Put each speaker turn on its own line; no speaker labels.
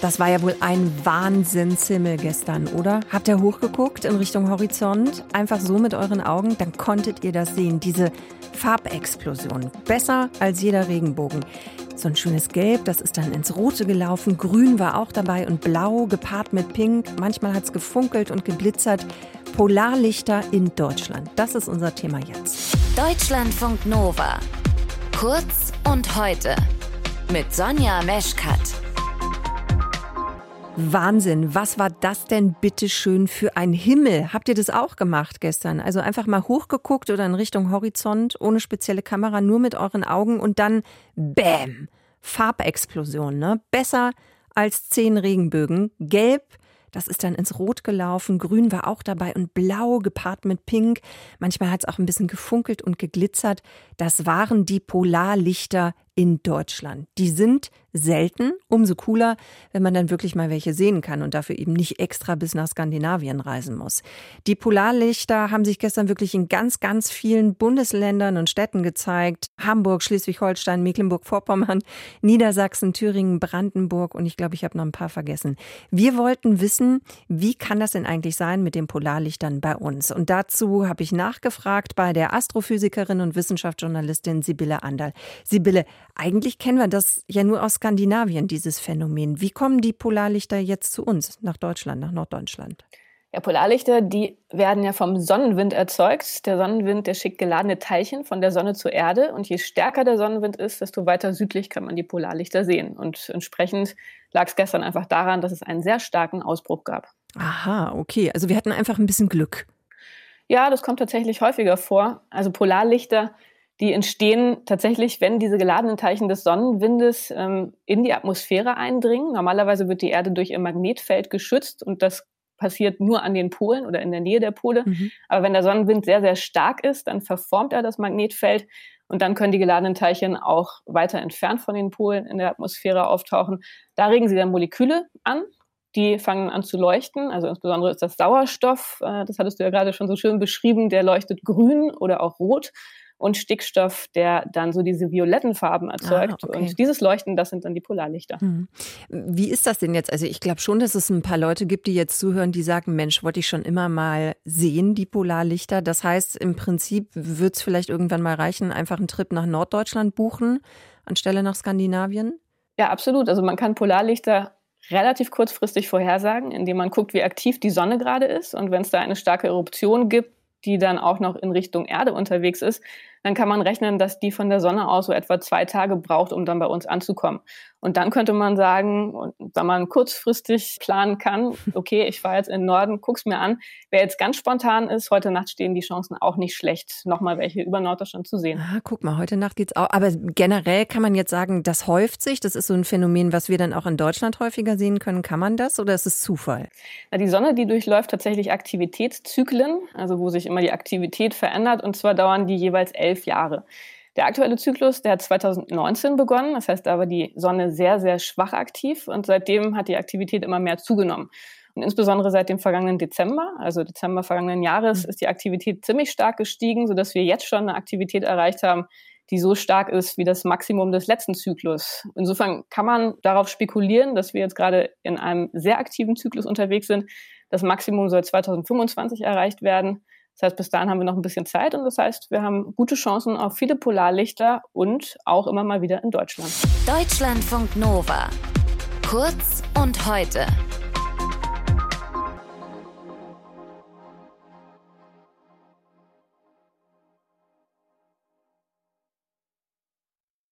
Das war ja wohl ein Wahnsinnshimmel gestern, oder? Habt ihr hochgeguckt in Richtung Horizont? Einfach so mit euren Augen? Dann konntet ihr das sehen. Diese Farbexplosion. Besser als jeder Regenbogen. So ein schönes Gelb, das ist dann ins Rote gelaufen. Grün war auch dabei und Blau gepaart mit Pink. Manchmal hat es gefunkelt und geblitzert. Polarlichter in Deutschland. Das ist unser Thema jetzt.
Deutschlandfunk Nova. Kurz und heute. Mit Sonja Meschkat.
Wahnsinn, was war das denn bitte schön für ein Himmel? Habt ihr das auch gemacht gestern? Also einfach mal hochgeguckt oder in Richtung Horizont, ohne spezielle Kamera, nur mit euren Augen und dann Bäm! Farbexplosion, ne? Besser als zehn Regenbögen. Gelb, das ist dann ins Rot gelaufen, Grün war auch dabei und Blau gepaart mit Pink. Manchmal hat es auch ein bisschen gefunkelt und geglitzert. Das waren die Polarlichter in Deutschland. Die sind selten, umso cooler, wenn man dann wirklich mal welche sehen kann und dafür eben nicht extra bis nach Skandinavien reisen muss. Die Polarlichter haben sich gestern wirklich in ganz, ganz vielen Bundesländern und Städten gezeigt. Hamburg, Schleswig-Holstein, Mecklenburg-Vorpommern, Niedersachsen, Thüringen, Brandenburg und ich glaube, ich habe noch ein paar vergessen. Wir wollten wissen, wie kann das denn eigentlich sein mit den Polarlichtern bei uns? Und dazu habe ich nachgefragt bei der Astrophysikerin und Wissenschaftsjournalistin Sibylle Anderl. Sibylle, eigentlich kennen wir das ja nur aus Skandinavien, dieses Phänomen. Wie kommen die Polarlichter jetzt zu uns, nach Deutschland, nach Norddeutschland?
Ja, Polarlichter, die werden ja vom Sonnenwind erzeugt. Der Sonnenwind, der schickt geladene Teilchen von der Sonne zur Erde. Und je stärker der Sonnenwind ist, desto weiter südlich kann man die Polarlichter sehen. Und entsprechend lag es gestern einfach daran, dass es einen sehr starken Ausbruch gab.
Aha, okay. Also wir hatten einfach ein bisschen Glück.
Ja, das kommt tatsächlich häufiger vor. Also Polarlichter, die entstehen tatsächlich, wenn diese geladenen Teilchen des Sonnenwindes ähm, in die Atmosphäre eindringen. Normalerweise wird die Erde durch ihr Magnetfeld geschützt und das passiert nur an den Polen oder in der Nähe der Pole. Mhm. Aber wenn der Sonnenwind sehr, sehr stark ist, dann verformt er das Magnetfeld und dann können die geladenen Teilchen auch weiter entfernt von den Polen in der Atmosphäre auftauchen. Da regen sie dann Moleküle an, die fangen an zu leuchten. Also insbesondere ist das Sauerstoff, äh, das hattest du ja gerade schon so schön beschrieben, der leuchtet grün oder auch rot und Stickstoff, der dann so diese violetten Farben erzeugt. Ah, okay. Und dieses Leuchten, das sind dann die Polarlichter. Hm.
Wie ist das denn jetzt? Also ich glaube schon, dass es ein paar Leute gibt, die jetzt zuhören, die sagen, Mensch, wollte ich schon immer mal sehen, die Polarlichter. Das heißt, im Prinzip wird es vielleicht irgendwann mal reichen, einfach einen Trip nach Norddeutschland buchen, anstelle nach Skandinavien?
Ja, absolut. Also man kann Polarlichter relativ kurzfristig vorhersagen, indem man guckt, wie aktiv die Sonne gerade ist. Und wenn es da eine starke Eruption gibt, die dann auch noch in Richtung Erde unterwegs ist, dann kann man rechnen, dass die von der Sonne aus so etwa zwei Tage braucht, um dann bei uns anzukommen. Und dann könnte man sagen, wenn man kurzfristig planen kann, okay, ich fahre jetzt in den Norden, guck's mir an. Wer jetzt ganz spontan ist, heute Nacht stehen die Chancen auch nicht schlecht, nochmal welche über Norddeutschland zu sehen.
Ah, guck mal, heute Nacht geht's auch. Aber generell kann man jetzt sagen, das häuft sich. Das ist so ein Phänomen, was wir dann auch in Deutschland häufiger sehen können. Kann man das oder ist es Zufall?
Na, die Sonne, die durchläuft tatsächlich Aktivitätszyklen, also wo sich immer die Aktivität verändert. Und zwar dauern die jeweils elf Jahre. Der aktuelle Zyklus, der hat 2019 begonnen. Das heißt, da war die Sonne sehr, sehr schwach aktiv und seitdem hat die Aktivität immer mehr zugenommen. Und insbesondere seit dem vergangenen Dezember, also Dezember vergangenen Jahres, mhm. ist die Aktivität ziemlich stark gestiegen, sodass wir jetzt schon eine Aktivität erreicht haben, die so stark ist wie das Maximum des letzten Zyklus. Insofern kann man darauf spekulieren, dass wir jetzt gerade in einem sehr aktiven Zyklus unterwegs sind. Das Maximum soll 2025 erreicht werden. Das heißt, bis dahin haben wir noch ein bisschen Zeit und das heißt, wir haben gute Chancen auf viele Polarlichter und auch immer mal wieder in Deutschland.
Deutschlandfunk Nova. Kurz und heute.